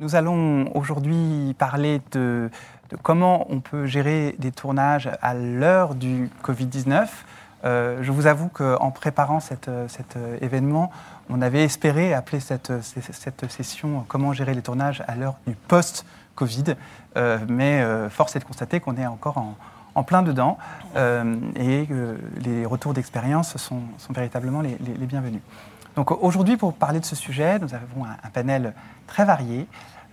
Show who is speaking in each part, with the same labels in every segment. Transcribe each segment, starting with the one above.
Speaker 1: Nous allons aujourd'hui parler de, comment on peut gérer des tournages à l'heure du Covid-19. Euh, je vous avoue qu'en préparant cet événement, on avait espéré appeler cette, session Comment gérer les tournages à l'heure du post-Covid, euh, mais euh, force est de constater qu'on est encore en, plein dedans et que les retours d'expérience sont, véritablement les bienvenus. Donc aujourd'hui, pour parler de ce sujet, nous avons un, panel très varié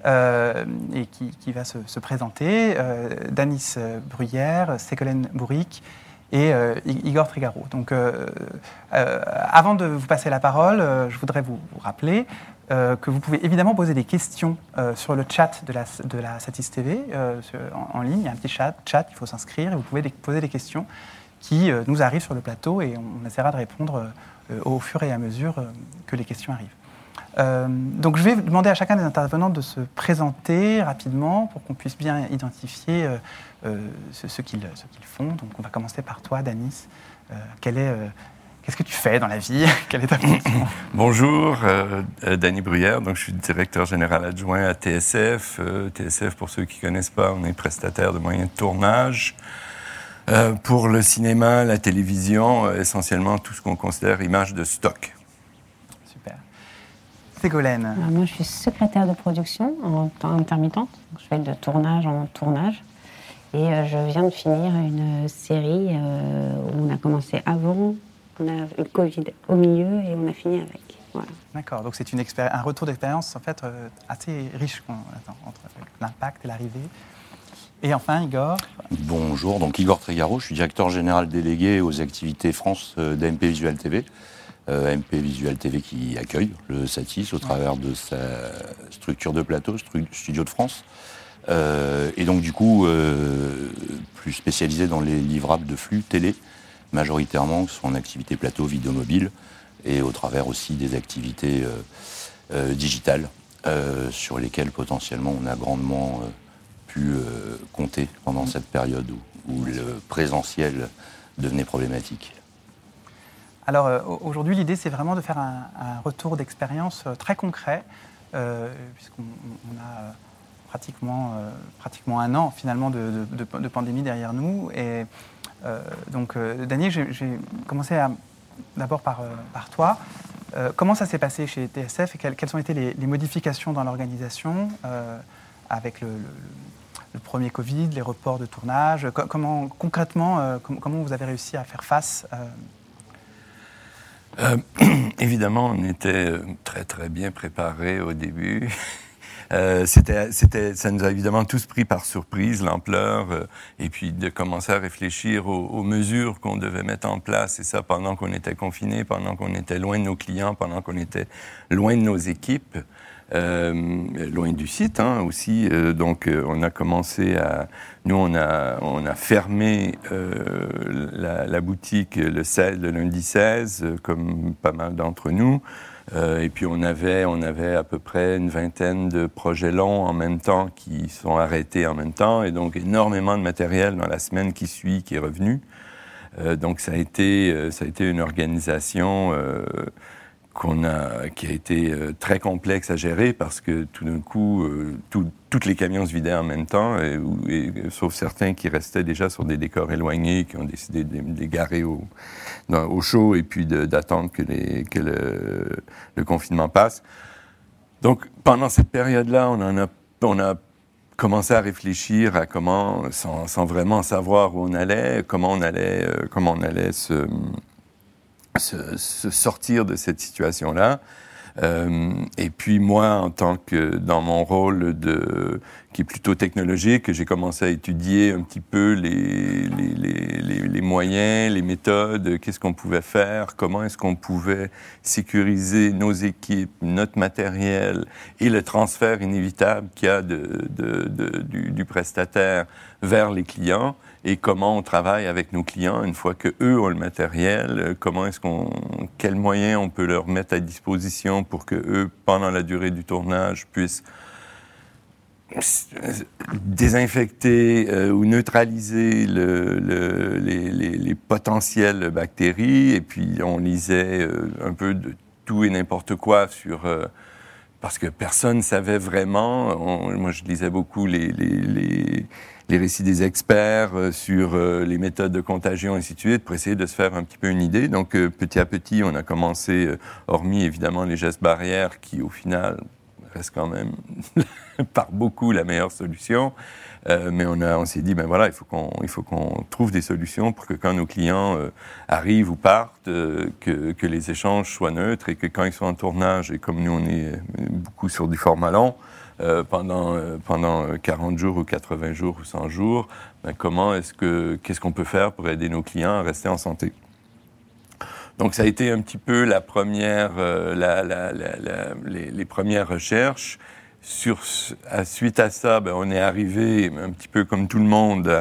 Speaker 1: euh, et qui, va se, présenter. Euh, Danis Bruyère, Ségolène Bourric et euh, Igor Trigaro. Donc avant de vous passer la parole, je voudrais vous, rappeler que vous pouvez évidemment poser des questions sur le chat de la, de la Satis TV en, ligne. Il y a un petit chat, chat il faut s'inscrire et vous pouvez poser des questions qui nous arrivent sur le plateau et on essaiera de répondre euh, au fur et à mesure euh, que les questions arrivent. Euh, donc je vais demander à chacun des intervenants de se présenter rapidement pour qu'on puisse bien identifier ce, qu'ils font. Donc on va commencer par toi, Danis. Qu'est-ce que tu fais dans la vie? Quelle est ta fonction?
Speaker 2: Bonjour, euh, Bruyère. Donc, je suis directeur général adjoint à TSF. TSF, pour ceux qui ne connaissent pas, on est prestataire de moyens de tournage. Euh, pour le cinéma, la télévision, euh, essentiellement tout ce qu'on considère image de stock.
Speaker 1: Ségolène
Speaker 3: Moi, je suis secrétaire de production en temps intermittente. Je fais de tournage en tournage. Et euh, je viens de finir une série où on a commencé avant, on a eu le Covid au milieu et on a fini avec.
Speaker 1: D'accord, donc c'est un retour d'expérience en fait assez riche entre l'impact et l'arrivée. Et enfin, Igor
Speaker 4: Bonjour, donc Igor Trégaro, je suis directeur général délégué aux activités France euh, d'AMP Visual TV. Euh, AMP Visual TV qui accueille le Satis au travers de sa structure de plateau, Studio de France. Euh, et donc du coup, plus spécialisé dans les livrables de flux télé, majoritairement, son activité plateau, vidéo mobile, et au travers aussi des activités digitales, sur lesquelles potentiellement on a grandement euh, compter pendant cette période où, le présentiel devenait problématique
Speaker 1: Alors euh, aujourd'hui, l'idée, c'est vraiment de faire un, retour d'expérience euh, très concret, puisqu'on a pratiquement, pratiquement un an finalement de, pandémie derrière nous. Et donc, Daniel, j'ai commencé d'abord par, par toi. comment ça s'est passé chez TSF et quelles, ont été les, modifications dans l'organisation avec le, le premier Covid, les reports de tournage? Comment concrètement, euh, comment vous avez réussi à faire face euh?
Speaker 2: Euh, évidemment, on était très très bien préparés au début. c'était, c'était, ça nous a évidemment tous pris par surprise, l'ampleur, et puis de commencer à réfléchir aux, aux, mesures qu'on devait mettre en place, et ça pendant qu'on était confinés, pendant qu'on était loin de nos clients, pendant qu'on était loin de nos équipes. Euh, loin du site hein, aussi. Euh, donc euh, on a commencé à... Nous, on a, on a fermé la, la, boutique le, 16, le lundi 16, comme pas mal d'entre nous. et puis on avait, on avait à peu près une vingtaine de projets longs en même temps qui sont arrêtés en même temps, et donc énormément de matériel dans la semaine qui suit qui est revenu. donc ça a été, ça a été une organisation qu'on a, qui a été euh, très complexe à gérer parce que tout d'un coup, euh, toutes les camions se vidaient en même temps, et, sauf certains qui restaient déjà sur des décors éloignés, qui ont décidé de les garer au, au chaud et puis d'attendre que, les, que le, le, confinement passe. Donc, pendant cette période-là, on, a, on a commencé à réfléchir à comment, sans, sans, vraiment savoir où on allait, comment on allait, euh, comment on allait se se, sortir de cette situation-là. Euh, et puis moi, en tant que dans mon rôle de qui est plutôt technologique, j'ai commencé à étudier un petit peu les, les, les, les moyens, les méthodes, qu'est-ce qu'on pouvait faire, comment est-ce qu'on pouvait sécuriser nos équipes, notre matériel et le transfert inévitable qu'il y a de, de, de, du, du prestataire vers les clients et comment on travaille avec nos clients une fois que eux ont le matériel, euh, comment est-ce qu'on, quels moyens on peut leur mettre à disposition pour que eux, pendant la durée du tournage, puissent désinfecter euh, ou neutraliser le, le, les, les, les, potentielles bactéries. Et puis on lisait euh, un peu de tout et n'importe quoi sur parce que personne ne savait vraiment. moi, je lisais beaucoup les, les, récits des experts euh, sur euh, les méthodes de contagion, et ainsi de suite, pour essayer de se faire un petit peu une idée. Donc, petit à petit, on a commencé, hormis évidemment les gestes barrières, qui au final restent quand même par beaucoup la meilleure solution. Euh, mais on, on s'est dit, ben voilà, il faut qu'on, il trouve des solutions pour que quand nos clients euh, arrivent ou partent, euh, que, que, les échanges soient neutres et que quand ils sont en tournage, et comme nous on est beaucoup sur du format long, pendant, pendant 40 jours ou 80 jours ou 100 jours, ben comment est-ce que, qu'est-ce qu'on peut faire pour aider nos clients à rester en santé? Donc ça a été un petit peu la première, la, les, les, premières recherches. À, suite à ça, ben, on est arrivé un petit peu comme tout le monde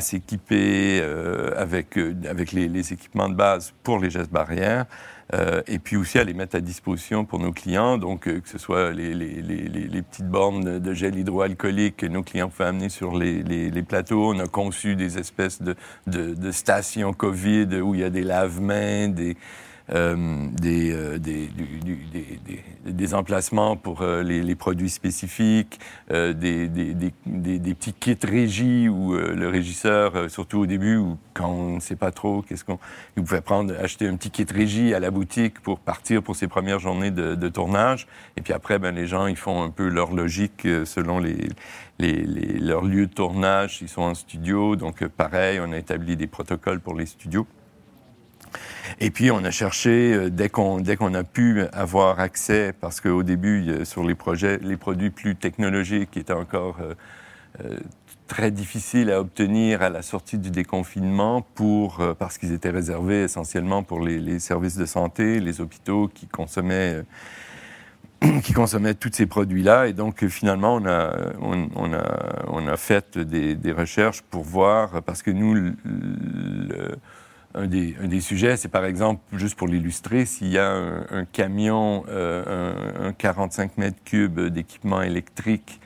Speaker 2: s'équiper euh, avec, euh, avec les, les, équipements de base pour les gestes barrières. Euh, et puis aussi à les mettre à disposition pour nos clients, donc euh, que ce soit les, les, les, petites bornes de gel hydroalcoolique que nos clients pouvaient amener sur les, plateaux. On a conçu des espèces de, de, de stations COVID où il y a des lave-mains, des, des, euh, des, des, des, emplacements pour euh, les, produits spécifiques, des, petits kits régie où le régisseur, surtout au début, où quand on ne sait pas trop qu'est-ce qu'on... Il pouvait prendre, acheter un petit kit régie à la boutique pour partir pour ses premières journées de, tournage. Et puis après, ben, les gens, ils font un peu leur logique selon les, les, les, leurs lieux de tournage, s'ils sont en studio. Donc pareil, on a établi des protocoles pour les studios. Et puis, on a cherché, euh, dès qu'on qu'on a pu avoir accès, parce qu'au début, sur les projets, les produits plus technologiques étaient encore euh, euh, très difficiles à obtenir à la sortie du déconfinement, pour, parce qu'ils étaient réservés essentiellement pour les, services de santé, les hôpitaux qui consommaient qui consommaient tous ces produits-là. Et donc, finalement, on a, on, a, on a fait des, recherches pour voir, parce que nous, un des, sujets, c'est par exemple, juste pour l'illustrer, s'il y a un, camion, euh, un, 45 mètres cubes d'équipement électrique,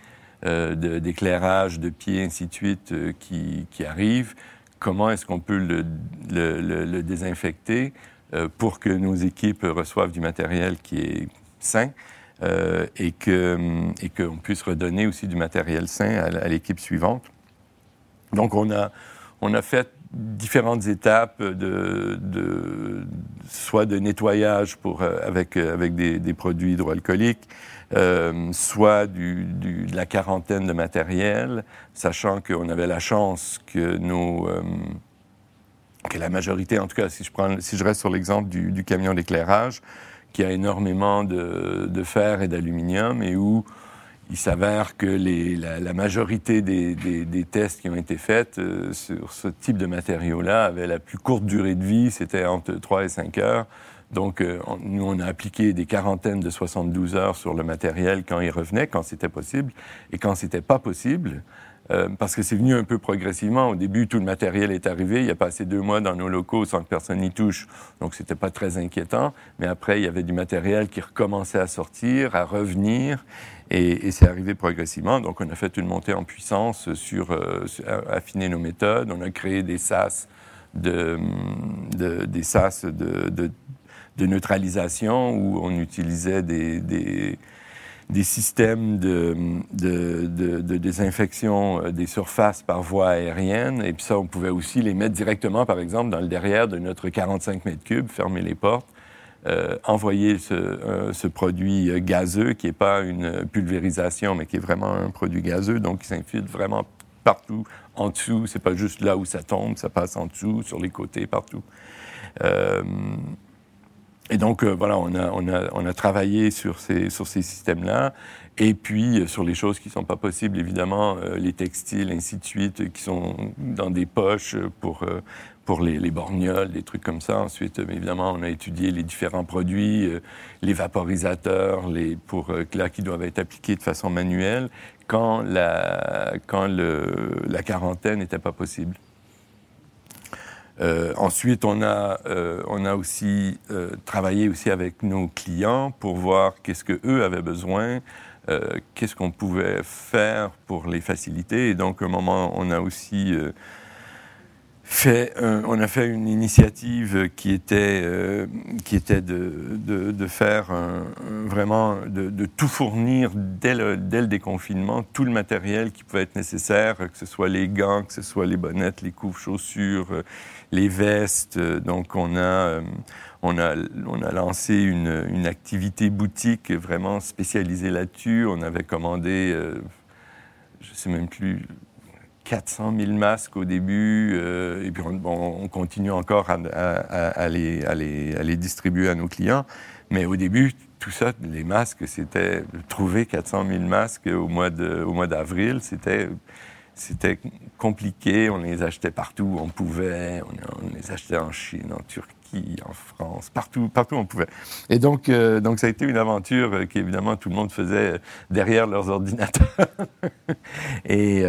Speaker 2: euh, d'éclairage, de, pieds, ainsi de suite, euh, qui, qui, arrive, comment est-ce qu'on peut le, le, désinfecter pour que nos équipes reçoivent du matériel qui est sain et qu'on et qu'on puisse redonner aussi du matériel sain à, à l'équipe suivante. Donc, on a, on a fait différentes étapes de, de, soit de nettoyage pour, euh, avec, euh, avec des, des produits hydroalcooliques, euh, soit du, du, de la quarantaine de matériel, sachant qu'on avait la chance que nos... Euh, que la majorité, en tout cas, si je, prends, si je reste sur l'exemple du, du, camion d'éclairage, qui a énormément de, de fer et d'aluminium et où il s'avère que les, la, la, majorité des, des, des, tests qui ont été faits euh, sur ce type de matériaux-là avaient la plus courte durée de vie, c'était entre 3 et 5 heures. Donc, euh, on, nous, on a appliqué des quarantaines de 72 heures sur le matériel quand il revenait, quand c'était possible. Et quand c'était pas possible, euh, parce que c'est venu un peu progressivement. Au début, tout le matériel est arrivé. Il a passé deux mois dans nos locaux sans que personne n'y touche. Donc, c'était pas très inquiétant. Mais après, il y avait du matériel qui recommençait à sortir, à revenir. Et, c'est arrivé progressivement. Donc, on a fait une montée en puissance sur, euh, affiner nos méthodes. On a créé des SAS de, neutralisation où on utilisait des des systèmes de, désinfection euh, des surfaces par voie aérienne. Et puis ça, on pouvait aussi les mettre directement, par exemple, dans le derrière de notre 45 mètres cubes, fermer les portes, euh, envoyer ce, euh, produit gazeux, qui n'est pas une pulvérisation, mais qui est vraiment un produit gazeux, donc qui s'infiltre vraiment partout en dessous. C'est pas juste là où ça tombe, ça passe en dessous, sur les côtés, partout. Et donc, euh, voilà, on a, on, a, on a, travaillé sur ces, sur ces systèmes-là. Et puis, euh, sur les choses qui ne sont pas possibles, évidemment, euh, les textiles, ainsi de suite, qui sont dans des poches pour, pour les, les, borgnoles, des trucs comme ça. Ensuite, évidemment, on a étudié les différents produits, les vaporisateurs, les, pour, là, qui doivent être appliqués de façon manuelle quand la, quand le, la quarantaine n'était pas possible. Euh, ensuite, on a, euh, on a aussi euh, travaillé aussi avec nos clients pour voir qu'est-ce que eux avaient besoin, qu'est-ce qu'on pouvait faire pour les faciliter. Et donc, à un moment, on a aussi fait, on a fait une initiative qui était, qui était de, de, faire vraiment, de, tout fournir dès le, dès le, déconfinement, tout le matériel qui pouvait être nécessaire, que ce soit les gants, que ce soit les bonnettes, les couves, chaussures, les vestes. Donc on a, euh, on a, on a lancé une, une, activité boutique vraiment spécialisée là-dessus. On avait commandé, je ne sais même plus 400 000 masques au début, euh, et puis on, continue encore à, les, les, distribuer à nos clients. Mais au début, tout ça, les masques, c'était trouver 400 000 masques au mois d'avril, c'était c'était compliqué. On les achetait partout où on pouvait. On, les achetait en Chine, en Turquie, en France, partout, partout on pouvait. Et donc, euh, donc ça a été une aventure euh, qu'évidemment tout le monde faisait derrière leurs ordinateurs. et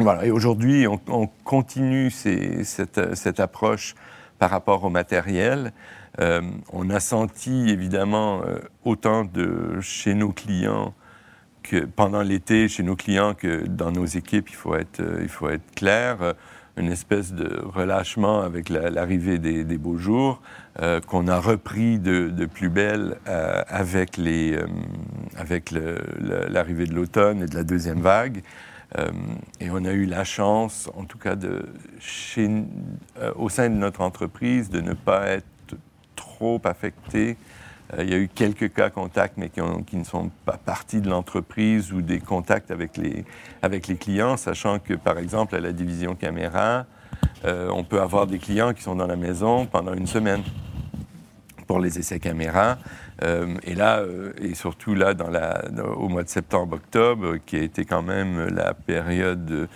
Speaker 2: voilà, et aujourd'hui, on, continue cette, approche par rapport au matériel. Euh, on a senti évidemment euh, autant de chez nos clients pendant l'été chez nos clients que dans nos équipes, il faut être, euh, il faut être clair, une espèce de relâchement avec l'arrivée des, beaux jours qu'on a repris de, plus belle avec l'arrivée de l'automne et de la deuxième vague. Euh, et on a eu la chance, en tout cas de, euh, au sein de notre entreprise, de ne pas être trop affecté. Euh, il y a eu quelques cas contacts, mais qui, ne sont pas partis de l'entreprise ou des contacts avec les, avec les clients, sachant que, par exemple, à la division caméra, on peut avoir des clients qui sont dans la maison pendant une semaine pour les essais caméra. Euh, et là, euh, et surtout là, au mois de septembre-octobre, qui a été quand même la période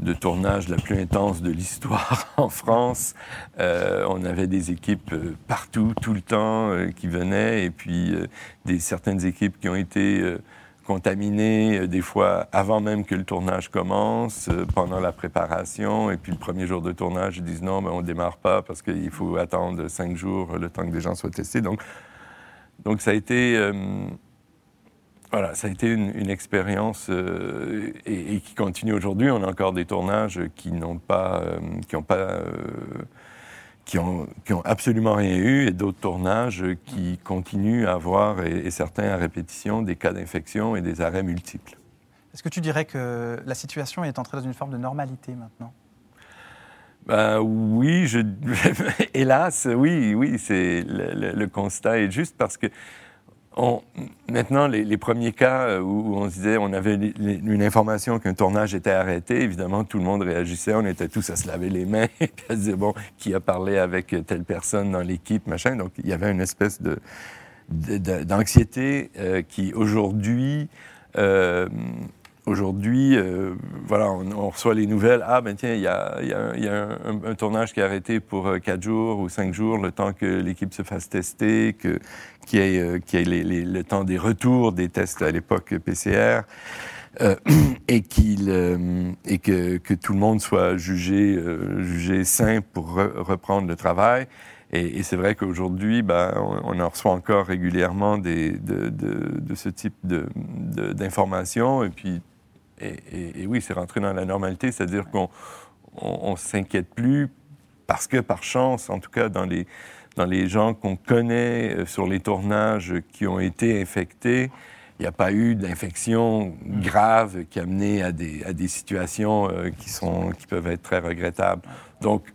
Speaker 2: de, tournage la plus intense de l'histoire en France. Euh, on avait des équipes partout, tout le temps, qui venaient, et puis des, certaines équipes qui ont été contaminées, des fois avant même que le tournage commence, pendant la préparation, et puis le premier jour de tournage, ils disent non, mais on ne démarre pas parce qu'il faut attendre cinq jours le temps que des gens soient testés. Donc, donc ça a été, euh, voilà, ça a été une, expérience euh, et, qui continue aujourd'hui. On a encore des tournages qui n'ont pas, euh, qui ont pas, qui ont, qui ont, absolument rien eu, et d'autres tournages qui continuent à avoir, et, certains à répétition, des cas d'infection et des arrêts multiples.
Speaker 1: Est-ce que tu dirais que la situation est entrée dans une forme de normalité maintenant?
Speaker 2: Ben, oui, je, hélas, oui, oui, c'est le, constat est juste parce que on, maintenant, les, premiers cas où, on disait, on avait une information qu'un tournage était arrêté, évidemment, tout le monde réagissait, on était tous à se laver les mains, et à se dire, bon, qui a parlé avec telle personne dans l'équipe, machin. Donc, il y avait une espèce de, d'anxiété euh, qui, aujourd'hui, euh, Aujourd'hui, euh, voilà, on, reçoit les nouvelles. Ah, ben tiens, il y a, un, tournage qui est arrêté pour euh, quatre jours ou cinq jours, le temps que l'équipe se fasse tester, qu'il y ait, euh, le temps des retours des tests à l'époque PCR, et, qu'il, et que, tout le monde soit jugé, jugé sain pour reprendre le travail. Et, c'est vrai qu'aujourd'hui, ben, on, en reçoit encore régulièrement des, de, ce type d'informations. Et puis, et, oui, c'est rentré dans la normalité, c'est-à-dire qu'on on, s'inquiète plus parce que par chance, en tout cas dans les, dans les gens qu'on connaît euh, sur les tournages qui ont été infectés, il n'y a pas eu d'infection grave qui a mené à des, à des situations euh, qui, sont, qui peuvent être très regrettables. Donc,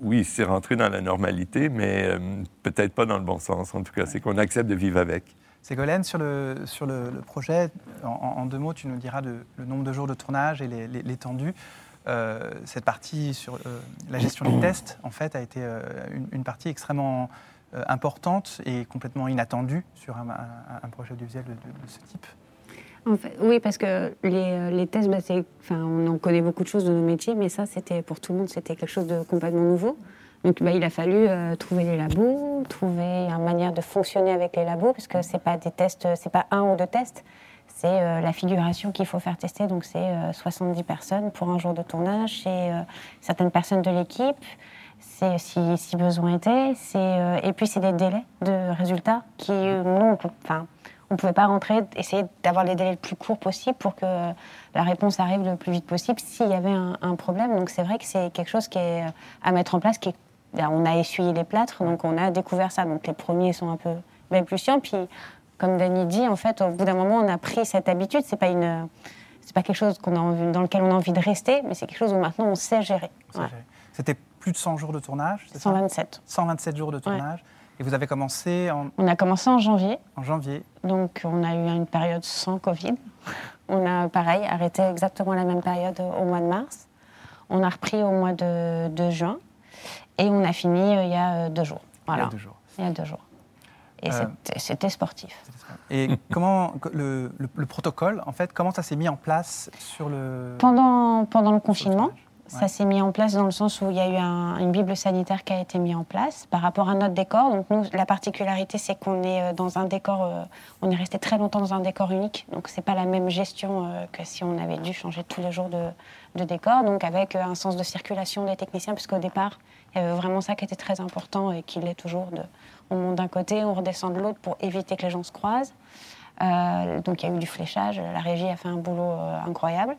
Speaker 2: oui, c'est rentré dans la normalité, mais euh, peut-être pas dans le bon sens, en tout cas. C'est qu'on accepte de vivre avec.
Speaker 1: Ségolène, sur le, sur le, projet, en, deux mots, tu nous diras le nombre de jours de tournage et l'étendue. Euh, cette partie sur euh, la gestion des tests, en fait, a été euh, une, partie extrêmement importante et complètement inattendue sur un, projet audiovisuel de, ce type.
Speaker 3: En fait, oui, parce que les, les tests, bah, enfin, on en connaît beaucoup de choses de nos métiers, mais ça, c'était pour tout le monde, c'était quelque chose de complètement nouveau. Donc bah, il a fallu euh, trouver les labos, trouver une manière de fonctionner avec les labos, parce que c'est pas des tests, c'est pas un ou deux tests, c'est euh, la figuration qu'il faut faire tester. Donc c'est 70 euh, personnes pour un jour de tournage, c'est certaines personnes de l'équipe, c'est si, besoin était, et puis c'est des délais de résultats qui nous, enfin, on pouvait pas rentrer, essayer d'avoir les délais le plus courts possible pour que la réponse arrive le plus vite possible s'il y avait un, problème. Donc c'est vrai que c'est quelque chose qui est à mettre en place. Qui ben, on a essuyé les plâtres, donc on a découvert ça. Donc les premiers sont un peu balbutiants. Puis comme Dany dit, en fait, au bout d'un moment, on a pris cette habitude. C'est pas une, c'est pas quelque chose qu'on a dans lequel on a envie de rester, mais c'est quelque chose où maintenant on sait gérer.
Speaker 1: C'était plus de 100 jours de tournage
Speaker 3: 127.
Speaker 1: 127 jours de tournage. Et vous avez commencé en...
Speaker 3: On a commencé en janvier.
Speaker 1: En janvier.
Speaker 3: Donc on a eu une période sans Covid. On a, pareil, arrêté exactement la même période au mois de mars. On a repris au mois de, juin. Et on a fini euh, il y a euh, deux jours.
Speaker 1: Voilà. Il y a deux jours.
Speaker 3: Il y a deux jours. Et euh, c'était sportif.
Speaker 1: Et comment le, le, protocole, en fait, comment ça s'est mis en place sur le...
Speaker 3: Pendant, pendant le confinement, ça s'est mis en place dans le sens où il y a eu une bible sanitaire qui a été mise en place par rapport à notre décor. Donc nous, la particularité, c'est qu'on est dans un décor, euh, on est resté très longtemps dans un décor unique. Donc c'est pas la même gestion euh, que si on avait dû changer tous les jours de, de décor. Donc avec un sens de circulation des techniciens, puisqu'au départ, il y avait vraiment ça qui était très important et qui l'est toujours. On monte d'un côté, on redescend de l'autre pour éviter que les gens se croisent. donc il y a eu du fléchage. La régie a fait un boulot incroyable.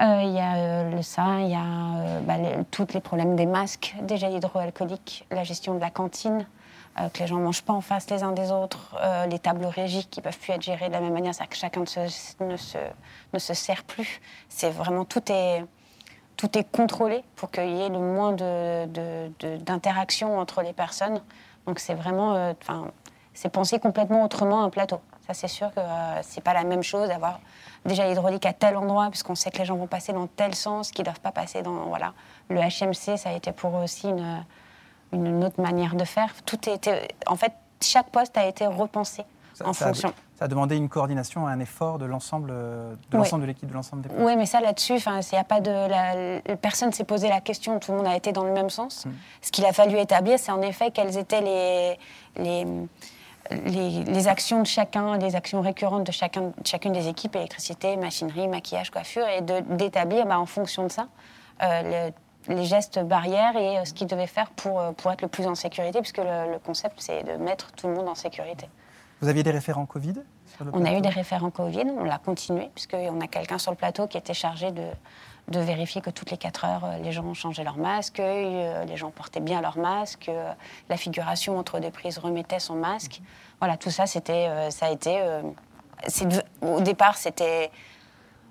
Speaker 3: Euh, il y a euh, le ça, il y a euh, bah, tous les problèmes des masques, des gels hydroalcooliques, la gestion de la cantine, que les gens ne mangent pas en face les uns des autres, les tables régies qui ne peuvent plus être gérées de la même manière, c'est que chacun ne se, ne, se, ne se sert plus. C'est vraiment tout est, tout est contrôlé pour qu'il y ait le moins d'interaction de, entre les personnes. Donc c'est vraiment, enfin, c'est penser complètement autrement un plateau. Ça c'est sûr que c'est pas la même chose d'avoir déjà l'hydraulique à tel endroit, puisqu'on sait que les gens vont passer dans tel sens, qu'ils ne doivent pas passer dans. Voilà. Le HMC, ça a été pour eux aussi une, une autre manière de faire. Tout a été, en fait, chaque poste a été repensé en fonction.
Speaker 1: Ça a demandé une coordination, un effort de l'ensemble de l'ensemble de l'équipe, de l'ensemble des postes.
Speaker 3: Oui, mais ça là-dessus, enfin, il a pas de, la, personne s'est posé la question, tout le monde a été dans le même sens. Hmm. Ce qu'il a fallu établir, c'est en effet quelles étaient les, les les, actions de chacun, les actions récurrentes de chacun, chacune des équipes, électricité, machinerie, maquillage, coiffure, et d'établir bah, en fonction de ça euh, les gestes barrières et euh, ce qu'ils devaient faire pour, euh, pour être le plus en sécurité, puisque le, concept, c'est de mettre tout le monde en sécurité.
Speaker 1: Vous aviez des référents Covid
Speaker 3: On a eu des référents Covid, on l'a continué, puisqu'on a quelqu'un sur le plateau qui était chargé de, de vérifier que toutes les 4 heures, euh, les gens changeaient leur masque, euh, les gens portaient bien leur masque, euh, la figuration entre deux prises remettait son masque. Voilà, tout ça, c'était, ça a été. au départ, c'était.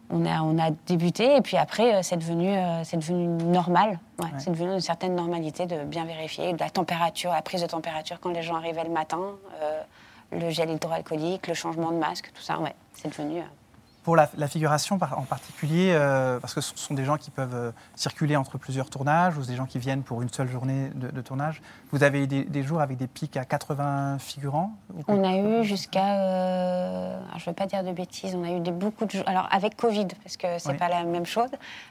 Speaker 3: On a, on a débuté et puis après, c'est devenu, c'est devenu normal. C'est devenu une certaine normalité de bien vérifier la température, la prise de température quand les gens arrivaient le matin, le gel hydroalcoolique, le changement de masque, tout ça. Ouais, c'est devenu.
Speaker 1: Pour la, figuration en particulier, euh, parce que ce sont des gens qui peuvent euh, circuler entre plusieurs tournages ou des gens qui viennent pour une seule journée de, tournage, vous avez eu des, jours avec des pics à 80 figurants
Speaker 3: On a eu jusqu'à, euh, je ne veux pas dire de bêtises, on a eu des, beaucoup de jours. Alors avec Covid, parce que c'est n'est pas la même chose,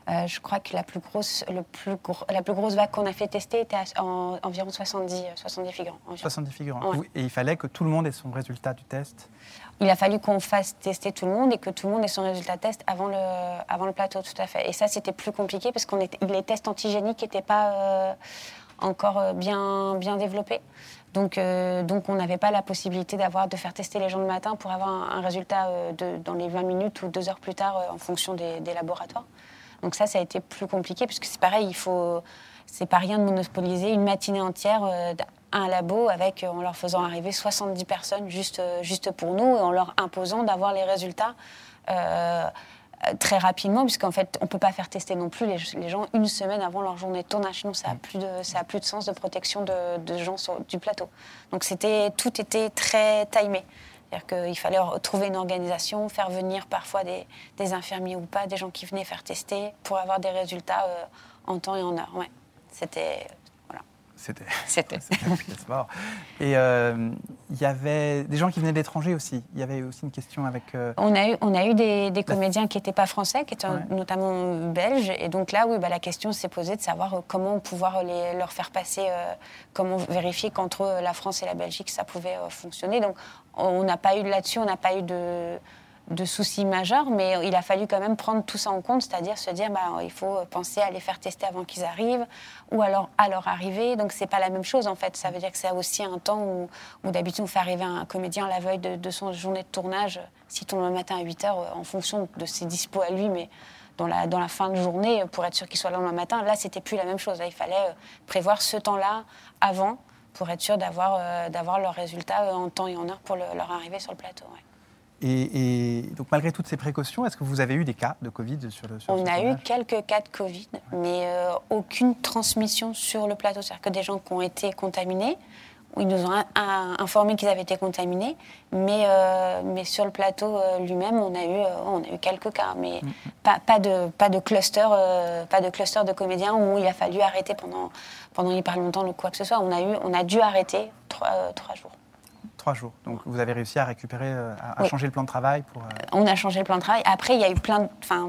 Speaker 3: je crois que la plus grosse, le plus la plus grosse vague qu'on a fait tester était à environ 70, 70 figurants.
Speaker 1: 70 figurants. Et il fallait que tout le monde ait son résultat du test?
Speaker 3: Il a fallu qu'on fasse tester tout le monde et que tout le monde ait son résultat test avant le, plateau, tout à fait. Et ça, c'était plus compliqué parce que les tests antigéniques n'étaient pas euh, encore euh, bien, développés. Donc, euh, donc on n'avait pas la possibilité de faire tester les gens le matin pour avoir un, résultat dans les 20 minutes ou deux heures plus tard en fonction des, des, laboratoires. Donc ça, ça a été plus compliqué puisque c'est pareil, il faut, c'est pas rien de monopoliser une matinée entière un labo avec, euh, en leur faisant arriver 70 personnes juste, euh, juste pour nous et en leur imposant d'avoir les résultats euh, très rapidement, puisqu'en fait, on ne peut pas faire tester non plus les, gens une semaine avant leur journée de tournage. Sinon, ça n'a plus, de, plus de sens de protection de, gens sur, du plateau. Donc, c'était, tout était très timé. C'est-à-dire qu'il fallait trouver une organisation, faire venir parfois des, des, infirmiers ou pas, des gens qui venaient faire tester pour avoir des résultats en temps et en heure. Ouais. C'était
Speaker 1: c'était.
Speaker 3: C'était.
Speaker 1: Et euh, il y avait des gens qui venaient de l'étranger aussi. Il y avait aussi une question avec.
Speaker 3: Euh, on a eu, on a eu des, comédiens qui n'étaient pas français, qui étaient notamment belges. Et donc là, oui, bah, la question s'est posée de savoir euh, comment pouvoir les, leur faire passer, comment vérifier qu'entre la France et la Belgique, ça pouvait fonctionner. Donc on n'a pas eu là-dessus, on n'a pas eu de de soucis majeurs, mais il a fallu quand même prendre tout ça en compte, c'est-à-dire se dire bah, il faut penser à les faire tester avant qu'ils arrivent, ou alors à leur arrivée. Donc c'est pas la même chose en fait. Ça veut dire que c'est aussi un temps où, d'habitude on fait arriver un comédien la veille de, son journée de tournage, si tourne le matin à 8 h en fonction de ses dispos à lui, mais dans la, dans la fin de journée pour être sûr qu'il soit là le matin. Là, c'était plus la même chose. il fallait euh, prévoir ce temps-là avant pour être sûr d'avoir euh, leurs résultats euh, en temps et en heure pour leur arrivée sur le plateau.
Speaker 1: Et, donc, malgré toutes ces précautions, est-ce que vous avez eu des cas de Covid sur le sur
Speaker 3: On a eu quelques cas de Covid, mais euh, aucune transmission sur le plateau. C'est-à-dire que des gens qui ont été contaminés, ils nous ont informé qu'ils avaient été contaminés, mais, euh, mais sur le plateau euh, lui-même, on, a eu, on a eu quelques cas, mais mm-hmm. pas, pas, de, pas, de cluster, pas de cluster de comédiens où il a fallu arrêter pendant, pendant hyper longtemps ou quoi que ce soit. On a, eu, on a dû arrêter trois, trois jours.
Speaker 1: Trois jours. Donc vous avez réussi à récupérer, euh, à, changer le plan de travail pour, euh,
Speaker 3: On a changé le plan de travail. Après, il y a eu plein,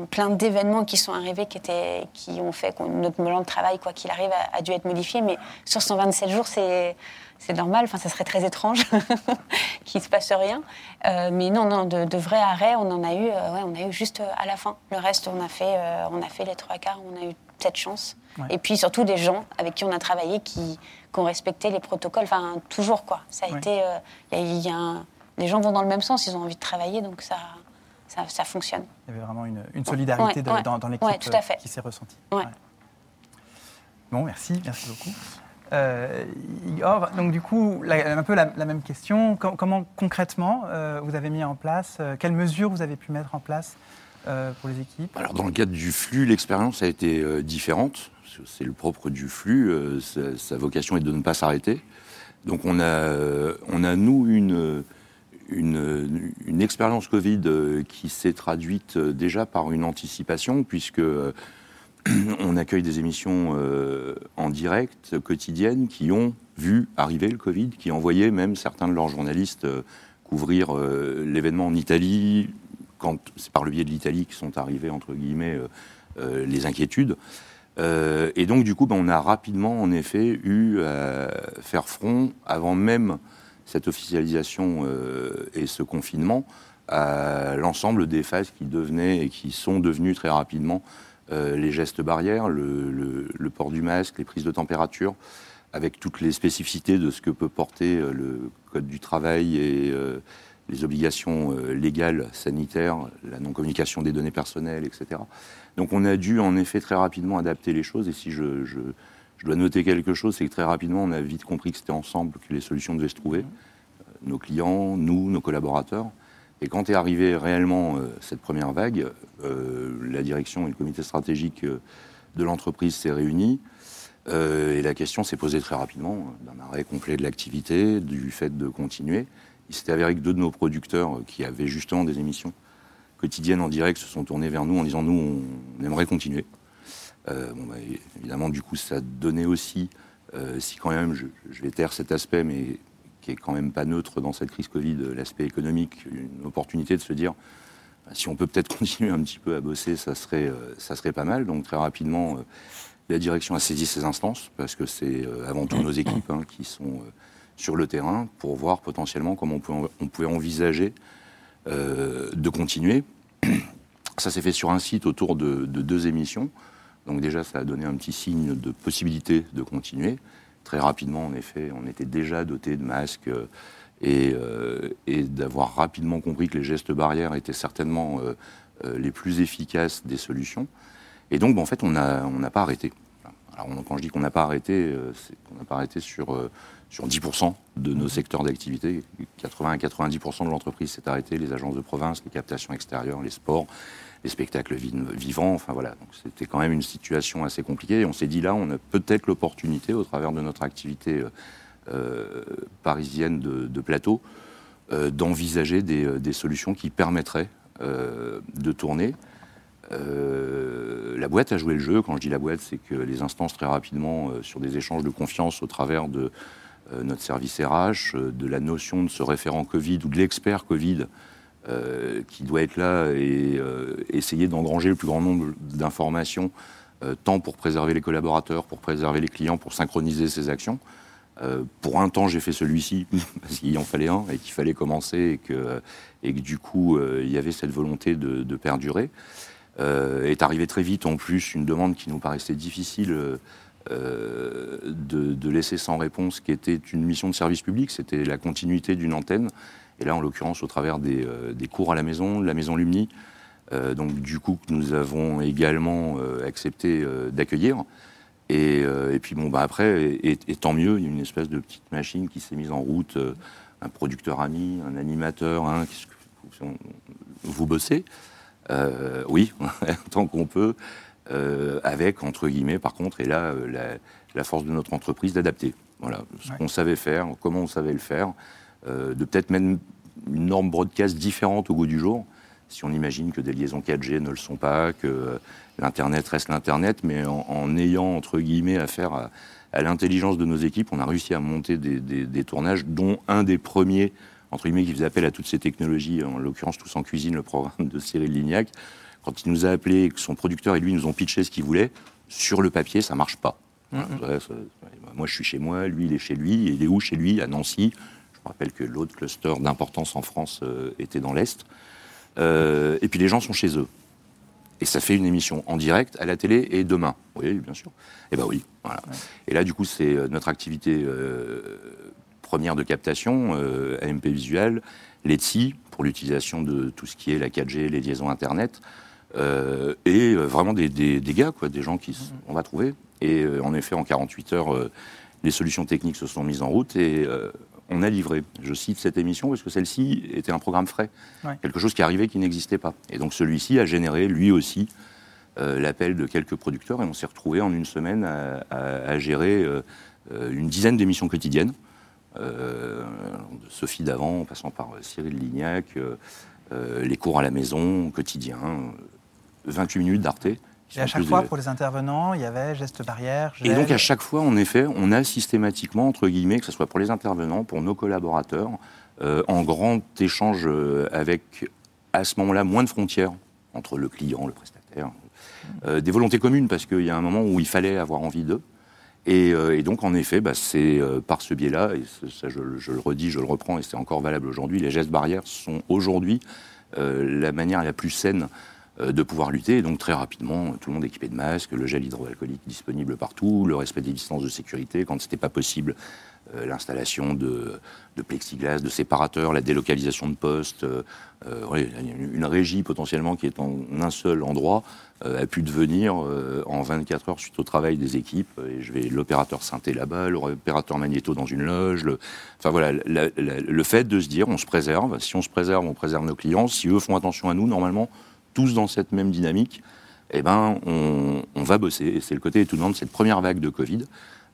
Speaker 3: plein d'événements qui sont arrivés qui, étaient, qui ont fait que notre plan de travail, quoi qu'il arrive, a, dû être modifié. Mais sur 127 jours, c'est c'est normal, enfin, ça serait très étrange qu'il ne se passe rien. Euh, mais non, non, de, de, vrais arrêts, on en a eu, ouais, on a eu juste à la fin. Le reste, on a fait, on a fait les trois quarts, on a eu cette chance. Et puis surtout des gens avec qui on a travaillé qui, qui ont respecté les protocoles. Enfin, toujours quoi. Ça a été, euh, y a, les gens vont dans le même sens, ils ont envie de travailler, donc ça, ça, fonctionne.
Speaker 1: Il y avait vraiment une, une solidarité dans, dans l'équipe euh, qui s'est ressentie. Bon, merci, merci beaucoup. Euh, Igor, donc du coup, un peu la, même question. comment concrètement vous avez mis en place, quelles mesures vous avez pu mettre en place pour les équipes?
Speaker 4: Alors dans le cadre du flux, l'expérience a été différente c'est le propre du flux, euh, sa, vocation est de ne pas s'arrêter. Donc on a, on a nous une, une, expérience Covid euh, qui s'est traduite euh, déjà par une anticipation, puisque on accueille des émissions en direct quotidiennes qui ont vu arriver le Covid, qui envoyaient même certains de leurs journalistes couvrir l'événement en Italie, quand c'est par le biais de l'Italie qui sont arrivées, entre guillemets, les inquiétudes. Euh, et donc, du coup, ben, on a rapidement, en effet, eu à faire front, avant même cette officialisation euh, et ce confinement, à l'ensemble des phases qui devenaient et qui sont devenues très rapidement euh, les gestes barrières, le, port du masque, les prises de température, avec toutes les spécificités de ce que peut porter le Code du travail et les obligations légales, sanitaires, la non-communication des données personnelles, etc. Donc on a dû en effet très rapidement adapter les choses. Et si je, dois noter quelque chose, c'est que très rapidement, on a vite compris que c'était ensemble que les solutions devaient se trouver. Euh, nos clients, nous, nos collaborateurs. Et quand est arrivée réellement euh, cette première vague, euh, la direction et le comité stratégique de l'entreprise s'est réunis. et la question s'est posée très rapidement d'un arrêt complet de l'activité, du fait de continuer. Il s'était avéré que deux de nos producteurs, qui avaient justement des émissions quotidiennes en direct se sont tournées vers nous en disant nous, on, aimerait continuer. Euh, bah, évidemment, du coup, ça donnait aussi, euh, si quand même, je, vais taire cet aspect, mais qui est quand même pas neutre dans cette crise Covid, l'aspect économique, une opportunité de se dire, bah, si on peut peut-être continuer un petit peu à bosser, ça serait, euh, ça serait pas mal. Donc très rapidement, la direction a saisi ces instances, parce que c'est avant tout nos équipes hein, qui sont sur le terrain, pour voir potentiellement comment on pouvait, envisager euh, de continuer. Ça s'est fait sur un site autour de, deux émissions. Donc déjà, ça a donné un petit signe de possibilité de continuer. Très rapidement, en effet, on était déjà doté de masques euh, euh, et, d'avoir rapidement compris que les gestes barrières étaient certainement les plus efficaces des solutions. Et donc, en fait, on n'a pas arrêté. Alors, quand je dis qu'on n'a pas arrêté, c'est qu'on n'a pas arrêté sur sur 10% de nos secteurs d'activité. 80 à 90% de l'entreprise s'est arrêté, les agences de province, les captations extérieures, les sports, les spectacles vivants. Enfin voilà, donc c'était quand même une situation assez compliquée. Et on s'est dit là, on a peut-être l'opportunité, au travers de notre activité euh, parisienne de, plateau, euh, d'envisager des, des, solutions qui permettraient euh, de tourner. La boîte a joué le jeu. Quand je dis la boîte, c'est que les instances, très rapidement, sur des échanges de confiance au travers de euh, notre service RH, euh, de la notion de ce référent Covid ou de l'expert Covid euh, qui doit être là et essayer d'engranger le plus grand nombre d'informations, tant pour préserver les collaborateurs, pour préserver les clients, pour synchroniser ces actions. Euh, pour un temps, j'ai fait celui-ci parce qu'il en fallait un et qu'il fallait commencer et que, du coup, euh, il y avait cette volonté de perdurer. Euh, est arrivé très vite en plus une demande qui nous paraissait difficile euh, de, de, laisser sans réponse, qui était une mission de service public, c'était la continuité d'une antenne. Et là, en l'occurrence, au travers des, euh, des, cours à la maison, de la maison Lumni, euh, donc du coup, que nous avons également accepté d'accueillir. Et, et, puis bon, bah après, et, et, tant mieux, il y a une espèce de petite machine qui s'est mise en route, un producteur ami, un animateur, hein, vous bossez euh, Oui, tant qu'on peut. Euh, avec, entre guillemets, par contre, et là, euh, la, la force de notre entreprise d'adapter. Voilà, ce ouais. qu'on savait faire, comment on savait le faire, euh, de peut-être même une norme broadcast différente au goût du jour, si on imagine que des liaisons 4G ne le sont pas, que l'Internet reste l'Internet, mais en, en, ayant, entre guillemets, affaire à, à l'intelligence de nos équipes, on a réussi à monter des, des, des, tournages, dont un des premiers, entre guillemets, qui faisait appel à toutes ces technologies, en l'occurrence Tous en cuisine, le programme de Cyril Lignac, quand il nous a appelé, que son producteur et lui nous ont pitché ce qu'il voulait, sur le papier, ça marche pas. Moi, je suis chez moi, lui, il est chez lui. Il est où chez lui À Nancy. Je me rappelle que l'autre cluster d'importance en France euh, était dans l'Est. Euh, et puis les gens sont chez eux. Et ça fait une émission en direct à la télé et demain. Oui, bien sûr. Eh ben oui. Voilà. Ouais. Et là, du coup, c'est euh, notre activité euh, première de captation, euh, AMP Visual, l'ETSI, pour l'utilisation de tout ce qui est la 4G, les liaisons Internet. Euh, et vraiment des, des, des, gars, quoi, des gens qui on va trouver. Et euh, en effet, en 48 heures, euh, les solutions techniques se sont mises en route et euh, on a livré. Je cite cette émission parce que celle-ci était un programme frais, ouais. quelque chose qui arrivait qui n'existait pas. Et donc celui-ci a généré lui aussi euh, l'appel de quelques producteurs et on s'est retrouvé en une semaine à, à, à gérer une dizaine d'émissions quotidiennes. De Sophie Davant, en passant par Cyril Lignac, les cours à la maison, quotidien, 28 minutes d'Arte.
Speaker 1: Et à chaque fois, des... pour les intervenants, il y avait geste barrière.
Speaker 4: Gel... Et donc, à chaque fois, en effet, on a systématiquement, entre guillemets, que ce soit pour les intervenants, pour nos collaborateurs, euh, en grand échange euh, avec, à ce moment-là, moins de frontières entre le client, le prestataire, euh, des volontés communes, parce qu'il y a un moment où il fallait avoir envie d'eux. Et, euh, et, donc, en effet, bah, c'est euh, par ce biais-là, et ça, je, le redis, je le reprends, et c'est encore valable aujourd'hui, les gestes barrières sont aujourd'hui la manière la plus saine euh, de pouvoir lutter. Et donc très rapidement, tout le monde équipé de masques, le gel hydroalcoolique disponible partout, le respect des distances de sécurité quand ce n'était pas possible, euh, l'installation de, plexiglas, de séparateurs, la délocalisation de postes, euh, ouais, une régie potentiellement qui est en un seul endroit euh, a pu devenir en 24 heures suite au travail des équipes. Et je vais l'opérateur synthé là-bas, l'opérateur magnéto dans une loge. Le, enfin voilà, le fait de se dire on se préserve. Si on se préserve, on préserve nos clients. Si eux font attention à nous, normalement tous dans cette même dynamique, eh ben, on, on va bosser. Et c'est le côté étonnant de cette première vague de Covid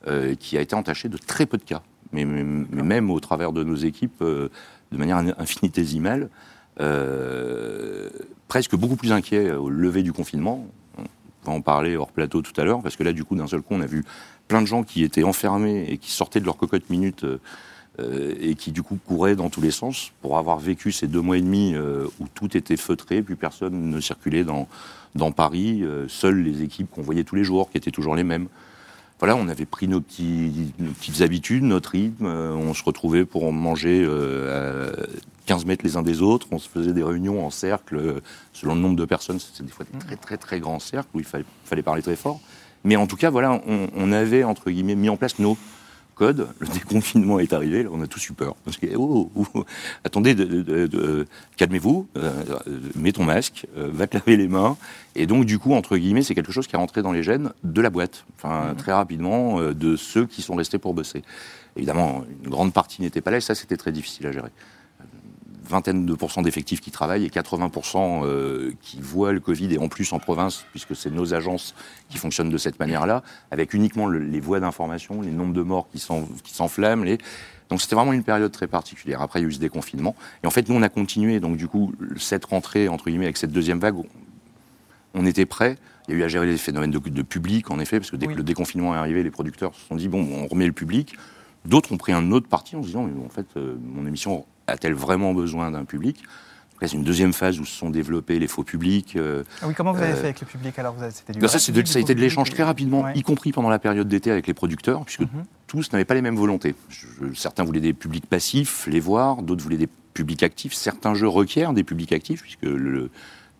Speaker 4: euh, qui a été entachée de très peu de cas. Mais, même au travers de nos équipes, euh, de manière infinitésimale, euh, presque beaucoup plus inquiets au lever du confinement. On va en parler hors plateau tout à l'heure, parce que là, du coup, d'un seul coup, on a vu plein de gens qui étaient enfermés et qui sortaient de leur cocotte minute et qui du coup courait dans tous les sens pour avoir vécu ces deux mois et demi où tout était feutré, plus personne ne circulait dans, Paris, seules les équipes qu'on voyait tous les jours, qui étaient toujours les mêmes. Voilà, on avait pris nos, petits, nos petites habitudes, notre rythme, euh, on se retrouvait pour manger euh, à 15 mètres les uns des autres, on se faisait des réunions en cercle, euh, selon le nombre de personnes, c'était des fois des très très très grands cercles où il fallait, fallait parler très fort. Mais en tout cas, voilà, on, on avait, entre guillemets, mis en place nos, code, le déconfinement est arrivé, là, on a tous eu peur. Parce que, oh, oh, oh attendez, de, de, de, calmez-vous, euh, mets ton masque, euh, va te laver les mains. Et donc, du coup, entre guillemets, c'est quelque chose qui est rentré dans les gènes de la boîte, enfin, mmh. très rapidement, euh, de ceux qui sont restés pour bosser. Évidemment, une grande partie n'était pas là, et ça, c'était très difficile à gérer vingtaine de pourcents d'effectifs qui travaillent et 80% euh, qui voient le Covid, et en plus en province, puisque c'est nos agences qui fonctionnent de cette manière-là, avec uniquement le, les voies d'information, les nombres de morts qui s'enflamment. Les... Donc c'était vraiment une période très particulière. Après, il y a eu ce déconfinement. Et en fait, nous, on a continué. Donc du coup, cette rentrée, entre guillemets, avec cette deuxième vague, on était prêts. Il y a eu à gérer les phénomènes de, de public, en effet, parce que dès oui. que le déconfinement est arrivé, les producteurs se sont dit, bon, on remet le public. D'autres ont pris un autre parti en se disant, mais en fait, euh, mon émission a-t-elle vraiment besoin d'un public? C'est une deuxième phase où se sont développés les faux publics. euh,
Speaker 1: Ah oui, comment vous avez
Speaker 4: Euh,
Speaker 1: fait avec le public alors vous avez, du
Speaker 4: bah, ça, de- ça a été de l'échange très rapidement,
Speaker 1: Ouais.
Speaker 4: y compris pendant la période d'été avec les producteurs, puisque
Speaker 1: Mhm.
Speaker 4: tous n'avaient pas les mêmes volontés. Je- certains voulaient des publics passifs, les voir, d'autres voulaient des publics actifs. Certains jeux requièrent des publics actifs, puisque le-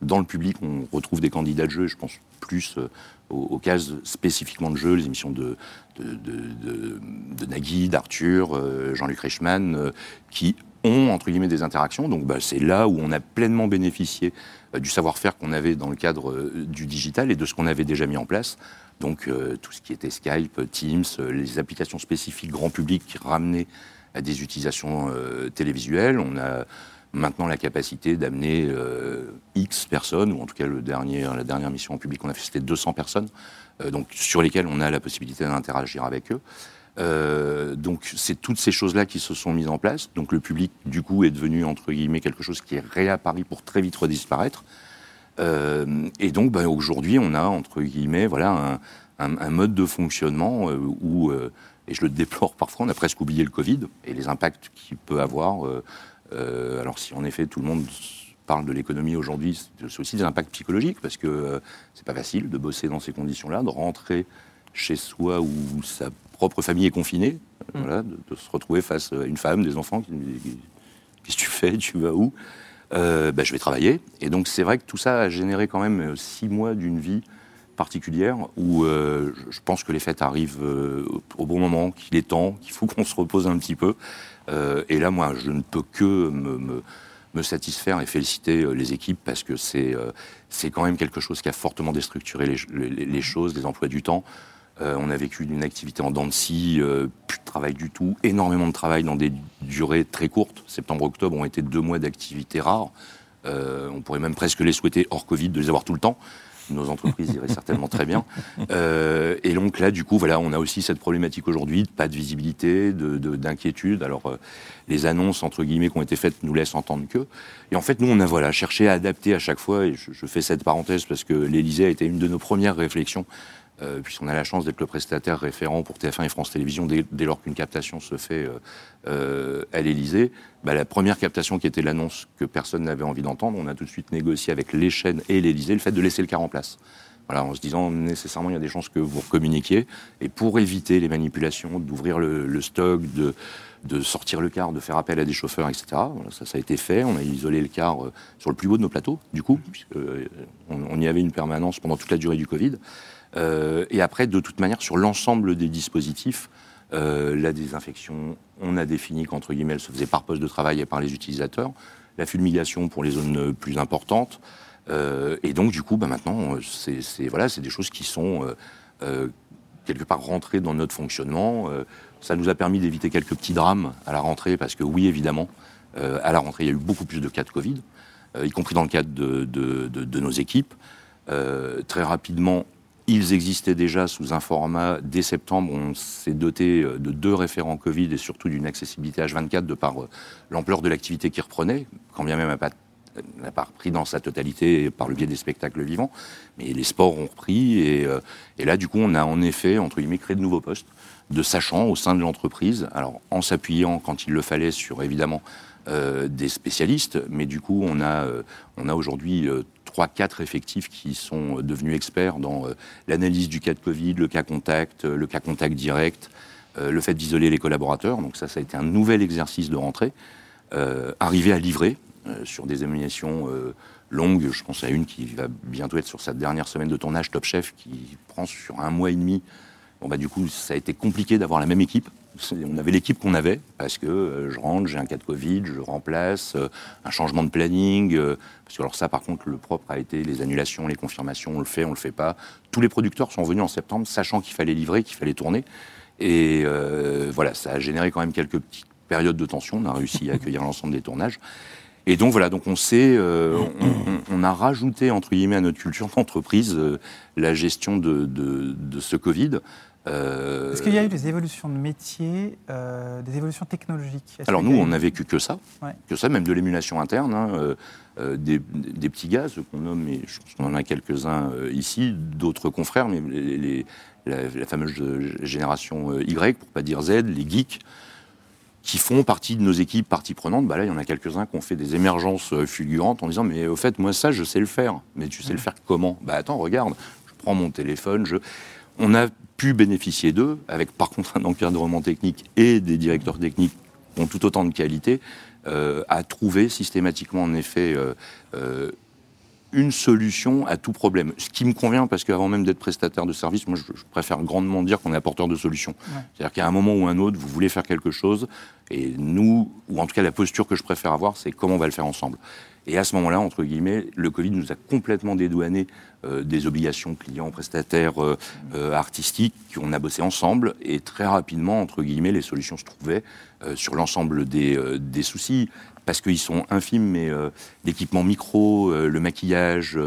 Speaker 4: dans le public, on retrouve des candidats de jeu, je pense plus euh, aux, aux cases spécifiquement de jeux, les émissions de, de, Nagui, d'Arthur, Jean-Luc Reichmann, qui ont, entre guillemets, des interactions. Donc bah, c'est là où on a pleinement bénéficié euh, du savoir-faire qu'on avait dans le cadre euh, du digital et de ce qu'on avait déjà mis en place. Donc euh, tout ce qui était Skype, Teams, euh, les applications spécifiques grand public ramenaient à des utilisations euh, télévisuelles. On a maintenant la capacité d'amener euh, X personnes, ou en tout cas le dernier, la dernière mission en public qu'on a fait, c'était 200 personnes, donc sur lesquelles on a la possibilité d'interagir avec eux. Euh, donc c'est toutes ces choses-là qui se sont mises en place. Donc le public, du coup, est devenu, entre guillemets, quelque chose qui est réapparu pour très vite redisparaître. Euh, et donc bah, aujourd'hui, on a, entre guillemets, voilà, un, mode de fonctionnement euh, où, et je le déplore parfois, on a presque oublié le Covid et les impacts qu'il peut avoir. alors si en effet tout le monde parle de l'économie aujourd'hui, c'est aussi des impacts psychologiques parce que c'est pas facile de bosser dans ces conditions-là, de rentrer chez soi où sa propre famille est confinée, voilà, de, de se retrouver face à une femme, des enfants qui nous disent Qu'est-ce que tu fais Tu vas où? Euh, bah, Je vais travailler. Et donc c'est vrai que tout ça a généré quand même six mois d'une vie particulière où euh, je- pense que les fêtes arrivent euh, au bon moment, qu'il est temps, qu'il faut qu'on se repose un petit peu. Et là, moi, je ne peux que me, me- me satisfaire et féliciter les équipes parce que c'est euh, quand même quelque chose qui a fortement déstructuré les, les- les choses, les emplois du temps. Euh, on a vécu une activité en dents de scie, euh, plus de travail du tout, énormément de travail dans des durées très courtes. Septembre-octobre ont été deux mois d'activité rares. Euh, on pourrait même presque les souhaiter hors Covid de les avoir tout le temps. Nos entreprises iraient certainement très bien. Euh, et donc là, du coup, voilà, on a aussi cette problématique aujourd'hui, de pas de visibilité, de- de- d'inquiétude. Alors, euh, les annonces entre guillemets qui ont été faites nous laissent entendre que. Et en fait, nous, on a voilà cherché à adapter à chaque fois. Et je, je fais cette parenthèse parce que l'Élysée a été une de nos premières réflexions euh, puisqu'on a la chance d'être le prestataire référent pour TF1 et France Télévisions dès, dès lors qu'une captation se fait euh, euh, à l'Élysée. Bah, la première captation qui était l'annonce que personne n'avait envie d'entendre, on a tout de suite négocié avec les chaînes et l'Élysée le fait de laisser le car en place. Voilà, en se disant nécessairement il y a des chances que vous communiquiez et pour éviter les manipulations, d'ouvrir le, le stock, de, de sortir le car, de faire appel à des chauffeurs, etc. Voilà, ça, ça a été fait. On a isolé le car euh, sur le plus haut de nos plateaux, du coup, puisque euh, on, on y avait une permanence pendant toute la durée du Covid. Euh, et après, de toute manière, sur l'ensemble des dispositifs, euh, la désinfection, on a défini qu'entre guillemets, elle se faisait par poste de travail et par les utilisateurs. La fulmigation pour les zones plus importantes. Euh, et donc, du coup, bah, maintenant, c'est voilà, des choses qui sont quelque part rentrées dans notre fonctionnement. Ça nous a permis d'éviter quelques petits drames à la rentrée, parce que oui, évidemment, à la rentrée, il y a eu beaucoup plus de cas de Covid, y compris dans le cadre de, nos équipes. Très rapidement, ils existaient déjà sous un format. Dès septembre, on s'est doté euh, de deux référents Covid et surtout d'une accessibilité H24 de par euh, l'ampleur de l'activité qui reprenait, quand bien même n'a pas, repris dans sa totalité par le biais des spectacles vivants. Mais les sports ont repris et, euh, et là, du coup, on a en effet, entre guillemets, créé de nouveaux postes de sachants au sein de l'entreprise, alors en s'appuyant quand il le fallait sur évidemment des spécialistes, mais du coup on a, on a aujourd'hui trois, quatre effectifs qui sont devenus experts dans euh, l'analyse du cas de Covid, le cas contact, euh, le cas contact direct, euh, le fait d'isoler les collaborateurs. Donc ça, ça a été un nouvel exercice de rentrée. Euh, arriver à livrer euh, sur des éliminations euh, longues, je pense à une qui va bientôt être sur sa dernière semaine de tournage, Top Chef, qui prend sur un mois et demi Bon, bah, du coup, ça a été compliqué d'avoir la même équipe. On avait l'équipe qu'on avait, parce que euh, je rentre, j'ai un cas de Covid, je remplace, euh, un changement de planning. euh, parce que alors ça, par contre, le propre a été les annulations, les confirmations, on le fait, on le fait pas. Tous les producteurs sont venus en septembre, sachant qu'il fallait livrer, qu'il fallait tourner. Et voilà, ça a généré quand même quelques petites périodes de tension. On a réussi à accueillir l'ensemble des tournages. Et donc voilà, donc on sait, on, a rajouté entre guillemets à notre culture d'entreprise la gestion de ce Covid. Euh,
Speaker 1: Est-ce qu'il y a eu des évolutions de métier, euh, des évolutions technologiques?
Speaker 4: Alors nous, on n'a vécu que ça,
Speaker 1: Ouais.
Speaker 4: que ça, même de l'émulation interne, hein, euh, euh, des, des petits gars, ceux qu'on nomme, et je pense qu'on en a quelques-uns ici, d'autres confrères, mais les, les- la, la fameuse génération Y, pour pas dire Z, les geeks, qui font partie de nos équipes partie prenante. Bah là, il y en a quelques-uns qui ont fait des émergences fulgurantes en disant Mais au fait, moi, ça, je sais le faire. Mais tu sais le faire comment? Bah attends, regarde, je prends mon téléphone, je. On a pu bénéficier d'eux, avec par contre un encadrement technique et des directeurs techniques qui ont tout autant de qualité, euh, à trouver systématiquement, en effet, euh, euh, une solution à tout problème. Ce qui me convient, parce qu'avant même d'être prestataire de service, moi, je, je préfère grandement dire qu'on est apporteur de solutions. C'est-à-dire qu'à un moment ou un autre, vous voulez faire quelque chose, et nous, ou en tout cas la posture que je préfère avoir, c'est comment on va le faire ensemble. Et à ce moment-là, entre guillemets, le Covid nous a complètement dédouané euh, des obligations clients, prestataires, euh, euh, artistiques, qu'on a bossé ensemble, et très rapidement, entre guillemets, les solutions se trouvaient sur l'ensemble des, des soucis, parce qu'ils sont infimes, mais l'équipement micro, le maquillage,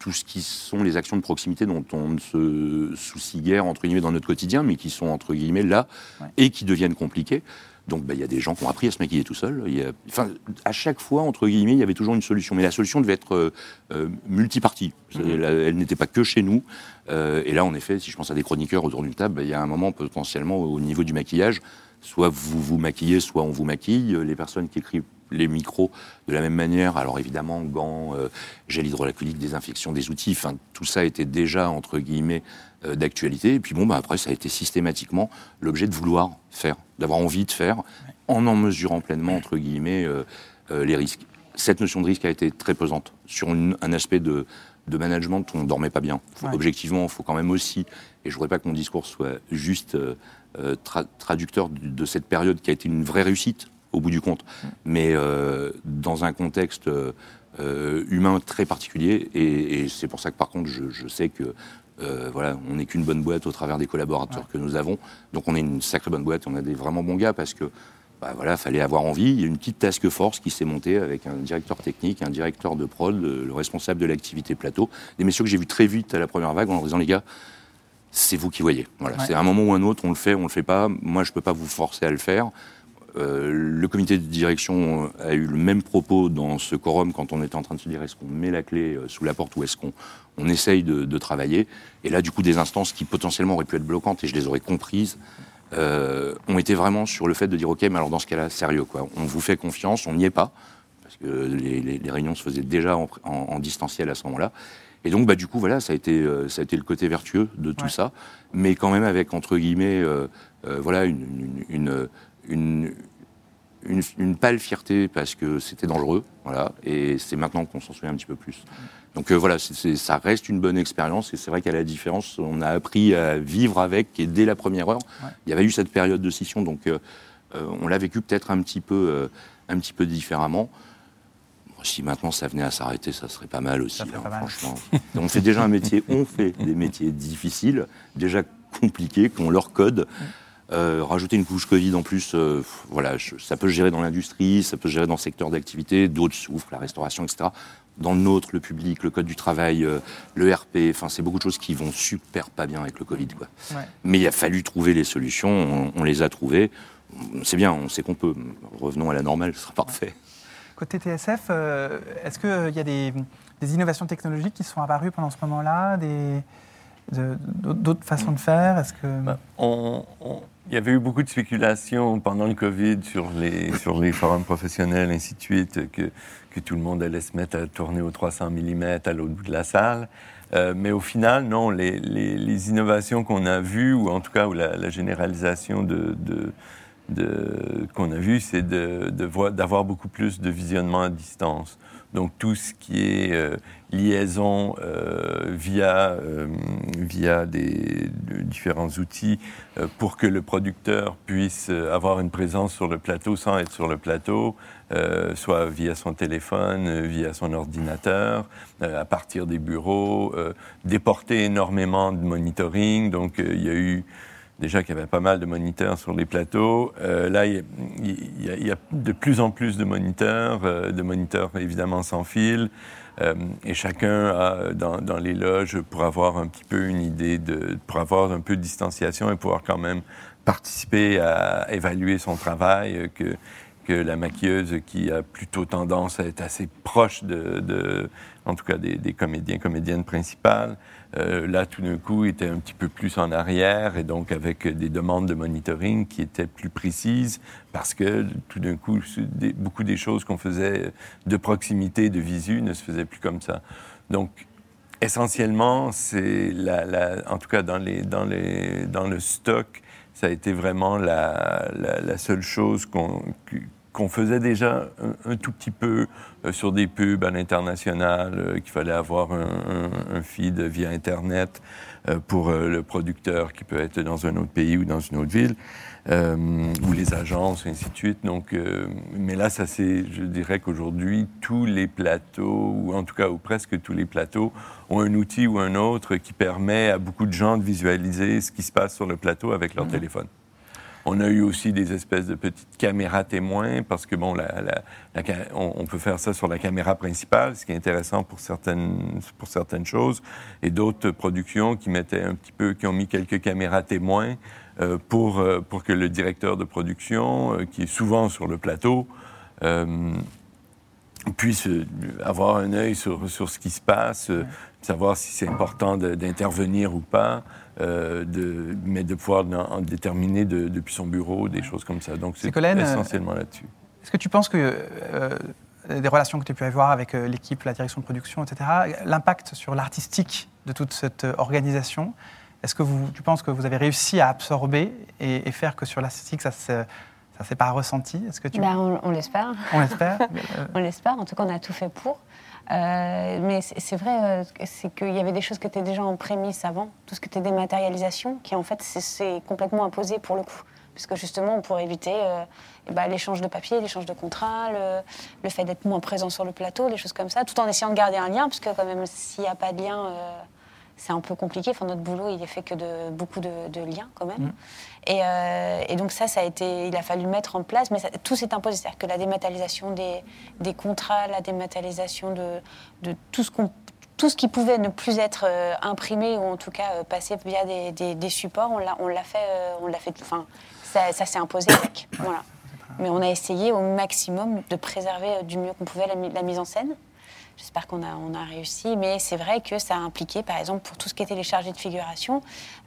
Speaker 4: tout ce qui sont les actions de proximité dont on ne se soucie guère, entre guillemets, dans notre quotidien, mais qui sont, entre guillemets, là,
Speaker 1: Ouais.
Speaker 4: et qui deviennent compliqués. Donc, bah, il y a des gens qui ont appris à se maquiller tout y a- Enfin, à chaque fois, entre guillemets, il y avait toujours une solution. Mais la solution devait être euh, euh, multipartie.
Speaker 1: Mhm.
Speaker 4: Elle n'était pas que chez nous. Euh, et là, en effet, si je pense à des chroniqueurs autour d'une table, bah, il y a un moment, potentiellement, au niveau du maquillage, soit vous vous maquillez, soit on vous maquille. Les personnes qui écrivent les micros de la même manière, alors évidemment, gants, euh, gel hydroalcoolique, désinfection des outils, enfin, tout ça était déjà, entre guillemets, euh, d'actualité. Et puis bon, bah, après, ça a été systématiquement l'objet de vouloir faire, d'avoir envie de faire, en en mesurant pleinement, entre guillemets, euh, les risques. Cette notion de risque a été très pesante sur une- un aspect de, de management on ne dormait pas bien. Faut-
Speaker 1: Ouais.
Speaker 4: Objectivement, il faut quand même aussi, et je ne voudrais pas que mon discours soit juste tra- traducteur de, de cette période qui a été une vraie réussite au bout du compte, mais euh, dans un contexte euh, euh, humain très particulier. Et, et c'est pour ça que par contre, je, je sais que euh, voilà, on n'est qu'une bonne boîte au travers des collaborateurs que nous avons. Donc on est une sacrée bonne boîte, on a des vraiment bons gars parce que bah voilà, fallait avoir envie. Il y a une petite task force qui s'est montée avec un directeur technique, un directeur de prod, le, le responsable de l'activité plateau. Des messieurs que j'ai vus très vite à la première vague en leur disant les gars, c'est vous qui voyez. Voilà,
Speaker 1: Ouais.
Speaker 4: c'est un moment ou un autre, on le fait, on le fait pas. Moi, je peux pas vous forcer à le faire. Euh, le comité de direction a eu le même propos dans ce quorum quand on était en train de se dire est-ce qu'on met la clé euh, sous la porte ou est-ce qu'on on essaye de, de travailler. Et là, du coup, des instances qui potentiellement auraient pu être bloquantes, et je les aurais comprises, euh, ont été vraiment sur le fait de dire ok, mais alors dans ce cas-là, sérieux, quoi. On vous fait confiance, on n'y est pas, parce que les, les- les réunions se faisaient déjà en, en- en distanciel à ce moment-là. Et donc, bah, du coup, voilà, ça a été, euh, ça a été le côté vertueux de tout
Speaker 1: Ouais.
Speaker 4: ça, mais quand même avec, entre guillemets, euh, euh, voilà, une, une, une, une, une- une pâle fierté parce que c'était dangereux, voilà, et c'est maintenant qu'on s'en souvient un petit peu plus. Donc euh, voilà, c'est- c'est- ça reste une bonne expérience, et c'est vrai qu'à la différence, on a appris à vivre avec, et dès la première heure,
Speaker 1: Ouais.
Speaker 4: il y avait eu cette période de scission, donc euh, euh, on l'a vécu peut-être un petit peu, euh, un petit peu différemment. Bon, Si maintenant ça venait à s'arrêter, ça serait pas mal aussi, hein,
Speaker 1: pas mal.
Speaker 4: franchement. on fait déjà un métier, on fait des métiers difficiles, déjà compliqués, qu'on leur code. Euh, rajouter une couche Covid en plus, euh, voilà, je- ça peut se gérer dans l'industrie, ça peut se gérer dans le secteur d'activité, d'autres souffrent, la restauration, etc. Dans le nôtre, le public, le code du travail, euh, le RP, enfin, c'est beaucoup de choses qui vont super pas bien avec le Covid, quoi.
Speaker 1: Ouais.
Speaker 4: Mais il a fallu trouver les solutions, on, on les a trouvées. C'est bien, on sait qu'on peut. Revenons à la normale, ce sera parfait.
Speaker 1: Côté TSF, euh, est-ce qu'il y a des, des innovations technologiques qui sont apparues pendant ce moment-là des, de- D'autres façons de faire? Est-ce que...
Speaker 2: On- on- il y avait eu beaucoup de spéculations pendant le Covid sur les, sur les forums professionnels, ainsi de suite, que, que tout le monde allait se mettre à tourner au 300 mm à l'autre bout de la salle. Euh, mais au final, non, les, les- les innovations qu'on a vues, ou en tout cas où la, la généralisation de, de- de- qu'on a vu, c'est de, de d'avoir beaucoup plus de visionnement à distance. Donc tout ce qui est euh, liaison euh, via, euh, via des de différents outils euh, pour que le producteur puisse euh, avoir une présence sur le plateau sans être sur le plateau, euh, soit via son téléphone, via son ordinateur, à partir des bureaux, déporter énormément de monitoring. Donc il y a eu déjà qu'il y avait pas mal de moniteurs sur les plateaux. Euh, là, il y, y y a de plus en plus de moniteurs, euh, de moniteurs évidemment sans fil. Euh, et chacun a dans, dans les loges pour avoir un petit peu une idée de, pour avoir un peu de distanciation et pouvoir quand même participer à évaluer son travail, euh, que, avec la maquilleuse qui a plutôt tendance à être assez proche de, en tout cas des, comédiens, comédiennes principales. Là, tout d'un coup, était un petit peu plus en arrière et donc avec des demandes de monitoring qui étaient plus précises parce que tout d'un coup, beaucoup des choses qu'on faisait de proximité, de visu, ne se faisaient plus comme ça. Donc, essentiellement, c'est la, en tout cas dans, les, dans, les, dans le stock, ça a été vraiment la seule chose qu'on qu'on faisait déjà un, tout petit peu euh, sur des pubs à l'international, euh, qu'il fallait avoir un, un, feed via Internet euh, pour le producteur qui peut être dans un autre pays ou dans une autre ville. Ou les agences, et ainsi de suite. Donc, mais là, ça c'est, je dirais qu'aujourd'hui, tous les plateaux, ou en tout cas, ou presque tous les plateaux, ont un outil ou un autre qui permet à beaucoup de gens de visualiser ce qui se passe sur le plateau avec leur mhm. téléphone. On a eu aussi des espèces de petites caméras témoins parce que bon, la, on, peut faire ça sur la caméra principale, ce qui est intéressant pour certaines, pour certaines choses, et d'autres productions qui mettaient un petit peu, qui ont mis quelques caméras témoins euh, pour, euh, pour que le directeur de production, euh, qui est souvent sur le plateau, puisse avoir un œil sur, sur, ce qui se passe, savoir si c'est important d'intervenir ou pas, de, mais de pouvoir en, déterminer depuis son bureau des choses comme ça. Donc c'est essentiellement là-dessus.
Speaker 1: Est-ce que tu penses que des relations que tu as pu avoir avec l'équipe, la direction de production, etc., l'impact sur l'artistique de toute cette organisation est-ce que vous, tu penses que vous avez réussi à absorber et, faire que sur l'esthétique, ça ne ça s'est pas ressenti? Est-ce que tu...
Speaker 3: Ben, on, l'espère.
Speaker 1: On l'espère.
Speaker 3: on l'espère. En tout cas, on a tout fait pour. Euh, mais c'est vrai, euh, c'est qu'il y avait des choses qui étaient déjà en prémisse avant, tout ce qui était dématérialisation, qui en fait c'est complètement imposé pour le coup. Puisque justement, on pourrait éviter ben, l'échange de papier, l'échange de contrats, le, fait d'être moins présent sur le plateau, les choses comme ça, tout en essayant de garder un lien, puisque quand même, s'il n'y a pas de lien, c'est un peu compliqué. Enfin, notre boulot, il est fait que de beaucoup de, liens quand même. Mm. Euh, et, donc ça, ça a été, il a fallu mettre en place, mais tout s'est imposé. C'est-à-dire que la dématérialisation des, des, contrats, la dématérialisation de, de tout ce qu'on tout ce qui pouvait ne plus être euh, imprimé ou en tout cas euh, passer via des, des, supports, on l'a, on l'a fait, on l'a fait. Enfin, ça, ça s'est imposé avec. Voilà. Mais on a essayé au maximum de préserver du mieux qu'on pouvait la mise en scène. J'espère qu'on a, on a réussi, mais c'est vrai que ça a impliqué, par exemple, pour tout ce qui était les chargés de figuration,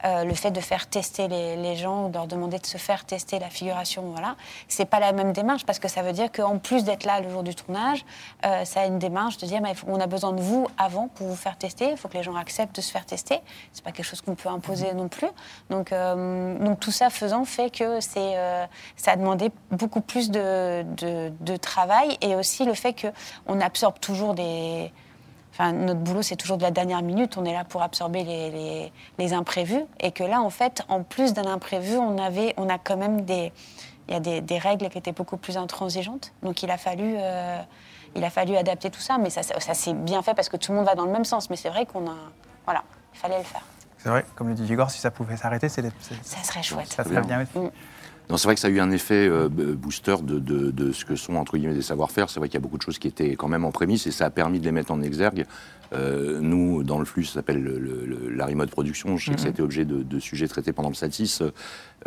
Speaker 3: euh, le fait de faire tester les, gens ou de leur demander de se faire tester la figuration. Voilà, c'est pas la même démarche parce que ça veut dire qu'en plus d'être là le jour du tournage, euh, ça a une démarche de dire mais on a besoin de vous avant pour vous faire tester. Il faut que les gens acceptent de se faire tester. C'est pas quelque chose qu'on peut imposer non plus. Donc, euh, donc tout ça faisant fait que c'est, ça a demandé beaucoup plus de, de, de travail et aussi le fait qu'on absorbe toujours des Enfin, notre boulot, c'est toujours de la dernière minute. On est là pour absorber les, imprévus. Et que là, en fait, en plus d'un imprévu, on, avait, on a quand même des, il y a des, règles qui étaient beaucoup plus intransigeantes. Donc, il a fallu, euh, il a fallu adapter tout ça. Mais ça, ça, s'est bien fait parce que tout le monde va dans le même sens. Mais c'est vrai qu'on a, voilà, il fallait le faire.
Speaker 1: C'est vrai, comme le dit Igor, si ça pouvait s'arrêter, c'est,
Speaker 3: ça serait chouette.
Speaker 1: Ça serait bien aussi. Mm
Speaker 4: c'est vrai que ça a eu un effet euh, booster de, ce que sont entre guillemets des savoir-faire. C'est vrai qu'il y a beaucoup de choses qui étaient quand même en prémisse et ça a permis de les mettre en exergue. Euh, nous, dans le flux, ça s'appelle la remote production. Je sais que ça a été objet de, sujets traités pendant le SATIS.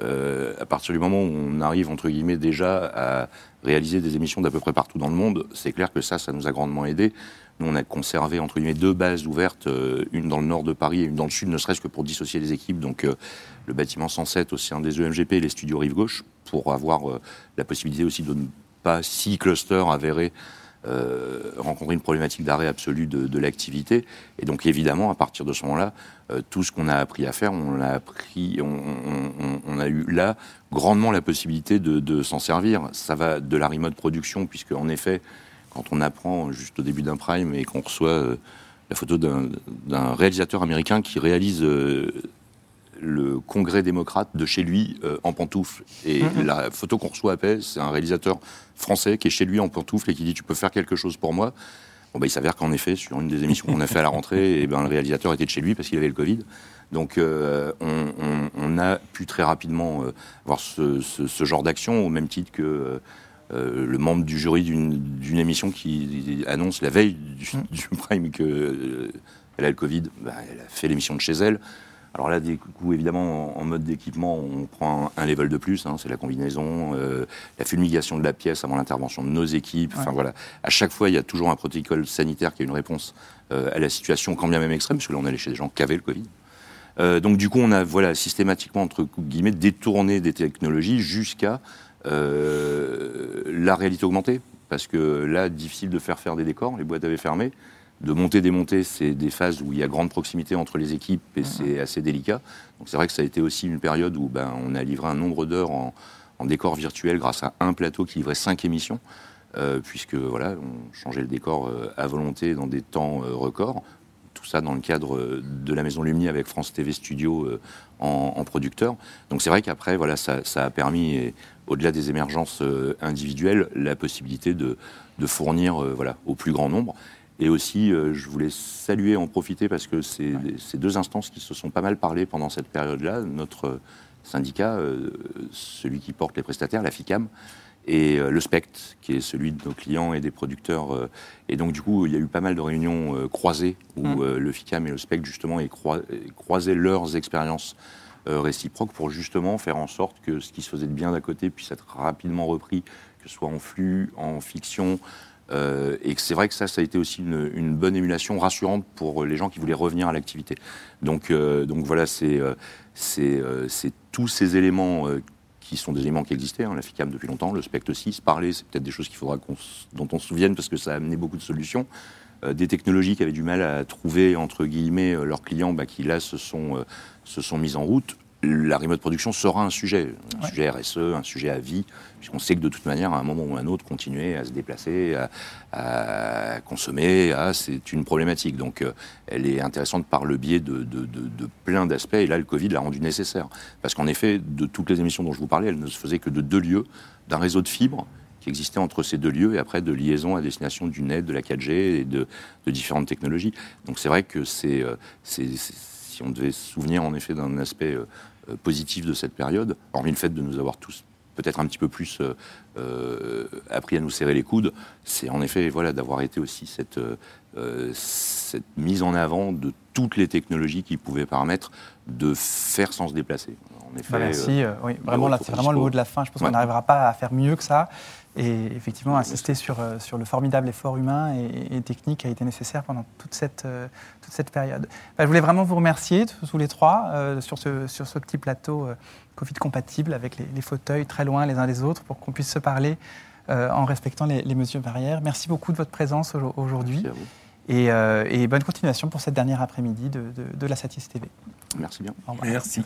Speaker 4: Euh, à partir du moment où on arrive entre guillemets déjà à réaliser des émissions d'à peu près partout dans le monde, c'est clair que ça, ça nous a grandement aidé. Nous, on a conservé entre guillemets deux bases ouvertes, une dans le nord de Paris et une dans le sud, ne serait-ce que pour dissocier les équipes. Donc, le bâtiment 107 au sein des EMGP et les studios Rive Gauche, pour avoir euh, la possibilité aussi de ne pas, si cluster avéré, euh, rencontrer une problématique d'arrêt absolu de, l'activité. Et donc évidemment, à partir de ce moment-là, euh, tout ce qu'on a appris à faire, on l'a appris, on, a eu là grandement la possibilité de, s'en servir. Ça va de la remote production, puisque en effet, quand on apprend juste au début d'un prime et qu'on reçoit la photo d'un réalisateur américain qui réalise le congrès démocrate de chez lui euh, en pantoufles. Et mhm. la photo qu'on reçoit à Paix, c'est un réalisateur français qui est chez lui en pantoufles et qui dit Tu peux faire quelque chose pour moi Bon, bah, il s'avère qu'en effet, sur une des émissions qu'on a fait à la rentrée, et eh ben, le réalisateur était de chez lui parce qu'il avait le Covid. Donc, euh, on, a pu très rapidement euh, avoir ce, genre d'action, au même titre que le membre du jury d'une émission qui annonce la veille du, mhm. Prime qu'elle a le Covid. Bah, elle a fait l'émission de chez elle Alors là, du coup, évidemment, en, mode d'équipement, on prend un, level de plus. Hein, c'est la combinaison, euh, la fumigation de la pièce avant l'intervention de nos équipes. Enfin voilà, à chaque fois, il y a toujours un protocole sanitaire qui a une réponse euh, à la situation, quand bien même extrême, parce que là, on allait chez des gens qui avaient le Covid. Euh, donc du coup, on a voilà systématiquement entre guillemets détourné des technologies jusqu'à la réalité augmentée, parce que là, difficile de faire faire des décors, les boîtes avaient fermé de monter, démonter, c'est des phases où il y a grande proximité entre les équipes et c'est assez délicat. Donc c'est vrai que ça a été aussi une période où ben, on a livré un nombre d'heures en, décor virtuel grâce à un plateau qui livrait cinq émissions, euh, puisque voilà, on changeait le décor euh, à volonté dans des temps euh, records. Tout ça dans le cadre de la Maison Lumni avec France TV Studio en, producteur. Donc c'est vrai qu'après, voilà, ça, a permis, au-delà des émergences individuelles, la possibilité de, de fournir voilà, au plus grand nombre. Et aussi, euh, je voulais saluer, en profiter, parce que c'est ces deux instances qui se sont pas mal parlé pendant cette période-là. Notre syndicat, euh, celui qui porte les prestataires, la FICAM, et euh, le SPECT, qui est celui de nos clients et des producteurs. et donc, du coup, il y a eu pas mal de réunions croisées où mmh. le FICAM et le SPECT, justement, aient croisé leurs expériences réciproques pour justement faire en sorte que ce qui se faisait de bien d'à côté puisse être rapidement repris, que ce soit en flux, en fiction, euh, et c'est vrai que ça, ça a été aussi une, bonne émulation rassurante pour les gens qui voulaient revenir à l'activité. Donc, euh, donc voilà, c'est euh, c'est tous ces éléments qui sont des éléments qui existaient, hein, depuis longtemps, le SPECT aussi, se parler, c'est peut-être des choses qu'il faudra dont on se souvienne parce que ça a amené beaucoup de solutions. des technologies qui avaient du mal à trouver, entre guillemets, leurs clients, bah, qui là sont, se sont mises en route la remote production sera un sujet, un sujet RSE, un sujet à vie, puisqu'on sait que de toute manière, à un moment ou à un autre, continuer à se déplacer, à, consommer, c'est une problématique. Donc, euh, elle est intéressante par le biais de, plein d'aspects. Et là, le Covid l'a rendu nécessaire. Parce qu'en effet, de toutes les émissions dont je vous parlais, elle ne se faisait que de deux lieux, d'un réseau de fibres qui existait entre ces deux lieux et après de liaison à destination du net, de la 4G et de, différentes technologies. Donc c'est vrai que c'est, euh, si on devait se souvenir en effet d'un aspect euh, positif de cette période, hormis le fait de nous avoir tous peut-être un petit peu plus euh, euh, appris à nous serrer les coudes, c'est en effet voilà, d'avoir été aussi cette, cette mise en avant de toutes les technologies qui pouvaient permettre de faire sans se déplacer.
Speaker 1: En effet, bah, merci, oui, vraiment, là, c'est vraiment le mot de la fin. Je pense qu'on n'arrivera pas à faire mieux que ça. Et effectivement, insister sur, euh, sur le formidable effort humain et, technique qui a été nécessaire pendant toute cette, euh, toute cette période. Bah, je voulais vraiment vous remercier tous les trois euh, sur, ce, sur ce petit plateau Covid compatible avec les, fauteuils très loin les uns des autres pour qu'on puisse se parler en respectant les, mesures barrières. Merci beaucoup de votre présence aujourd'hui. Et, et, bonne continuation pour cette dernière après-midi de, de, de, la Satis TV.
Speaker 4: Merci bien.
Speaker 2: Merci.